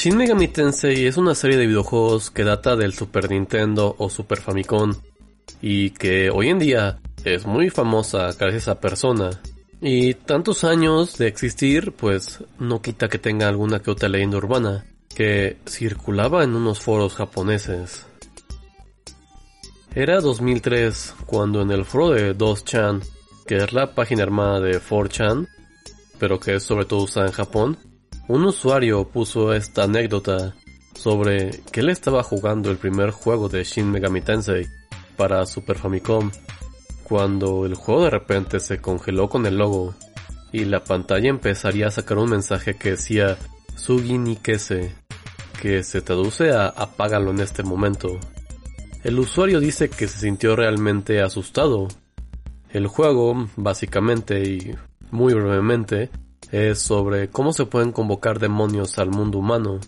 Shin Megami Tensei es una serie de videojuegos que data del Super Nintendo o Super Famicom y que hoy en día es muy famosa gracias a Persona. Y tantos años de existir, pues no quita que tenga alguna que otra leyenda urbana que circulaba en unos foros japoneses. Era 2003 cuando en el foro de 2chan, que es la página hermana de 4chan, pero que es sobre todo usada en Japón, un usuario puso esta anécdota sobre que él estaba jugando el primer juego de Shin Megami Tensei para Super Famicom, cuando el juego de repente se congeló con el logo y la pantalla empezaría a sacar un mensaje que decía Sugi ni Kese, que se traduce a apágalo en este momento. El usuario dice que se sintió realmente asustado. El juego, básicamente y muy brevemente, es sobre cómo se pueden convocar demonios al mundo humano.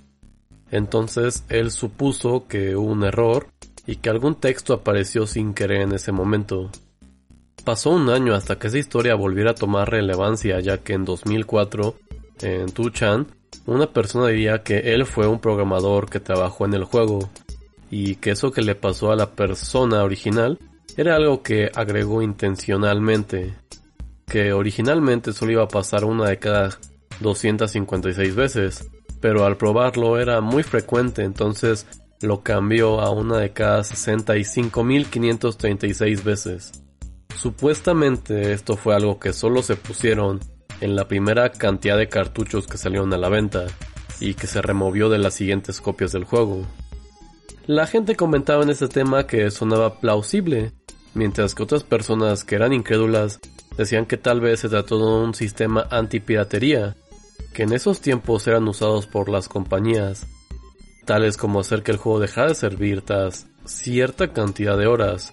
Entonces él supuso que hubo un error y que algún texto apareció sin querer en ese momento. Pasó un año hasta que esa historia volviera a tomar relevancia ya que en 2004, en Tuchan, una persona diría que él fue un programador que trabajó en el juego y que eso que le pasó a la persona original era algo que agregó intencionalmente que originalmente solo iba a pasar una de cada 256 veces, pero al probarlo era muy frecuente, entonces lo cambió a una de cada 65.536 veces. Supuestamente esto fue algo que solo se pusieron en la primera cantidad de cartuchos que salieron a la venta y que se removió de las siguientes copias del juego. La gente comentaba en este tema que sonaba plausible, mientras que otras personas que eran incrédulas decían que tal vez se trató de un sistema antipiratería, que en esos tiempos eran usados por las compañías, tales como hacer que el juego dejara de servir tras cierta cantidad de horas,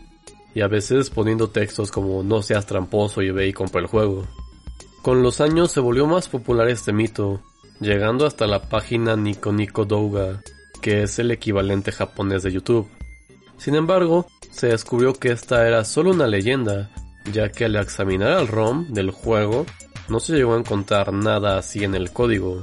y a veces poniendo textos como no seas tramposo y ve y compra el juego. Con los años se volvió más popular este mito, llegando hasta la página Nico Nico Douga, que es el equivalente japonés de YouTube. Sin embargo, se descubrió que esta era solo una leyenda ya que al examinar el ROM del juego no se llegó a encontrar nada así en el código.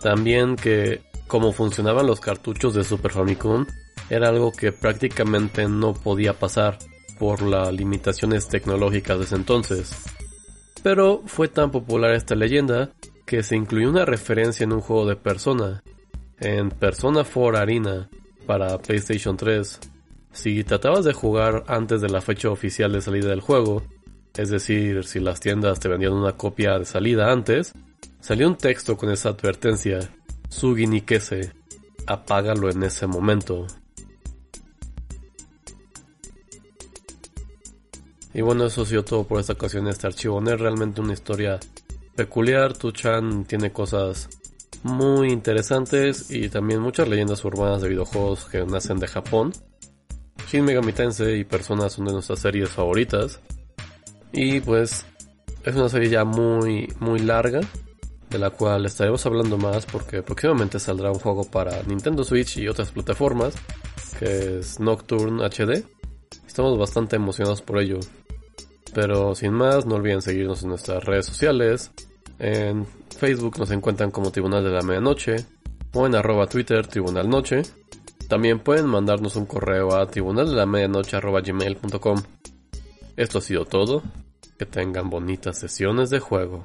También que como funcionaban los cartuchos de Super Famicom era algo que prácticamente no podía pasar por las limitaciones tecnológicas de ese entonces. Pero fue tan popular esta leyenda que se incluyó una referencia en un juego de Persona, en Persona 4 Arena para PlayStation 3, si tratabas de jugar antes de la fecha oficial de salida del juego, es decir, si las tiendas te vendían una copia de salida antes, salía un texto con esa advertencia, Sugi ni Kese, apágalo en ese momento. Y bueno, eso ha sido todo por esta ocasión. Este archivo no es realmente una historia peculiar. Tu-chan tiene cosas muy interesantes y también muchas leyendas urbanas de videojuegos que nacen de Japón. Shin Megami Tensei y Persona son de nuestras series favoritas. Y pues es una serie ya muy, muy larga, de la cual estaremos hablando más porque próximamente saldrá un juego para Nintendo Switch y otras plataformas, que es Nocturne HD. Estamos bastante emocionados por ello. Pero sin más, no olviden seguirnos en nuestras redes sociales. En Facebook nos encuentran como Tribunal de la Medianoche o en arroba Twitter Tribunal Noche. También pueden mandarnos un correo a tribunaldelamedianoche.gmail.com Esto ha sido todo. Que tengan bonitas sesiones de juego.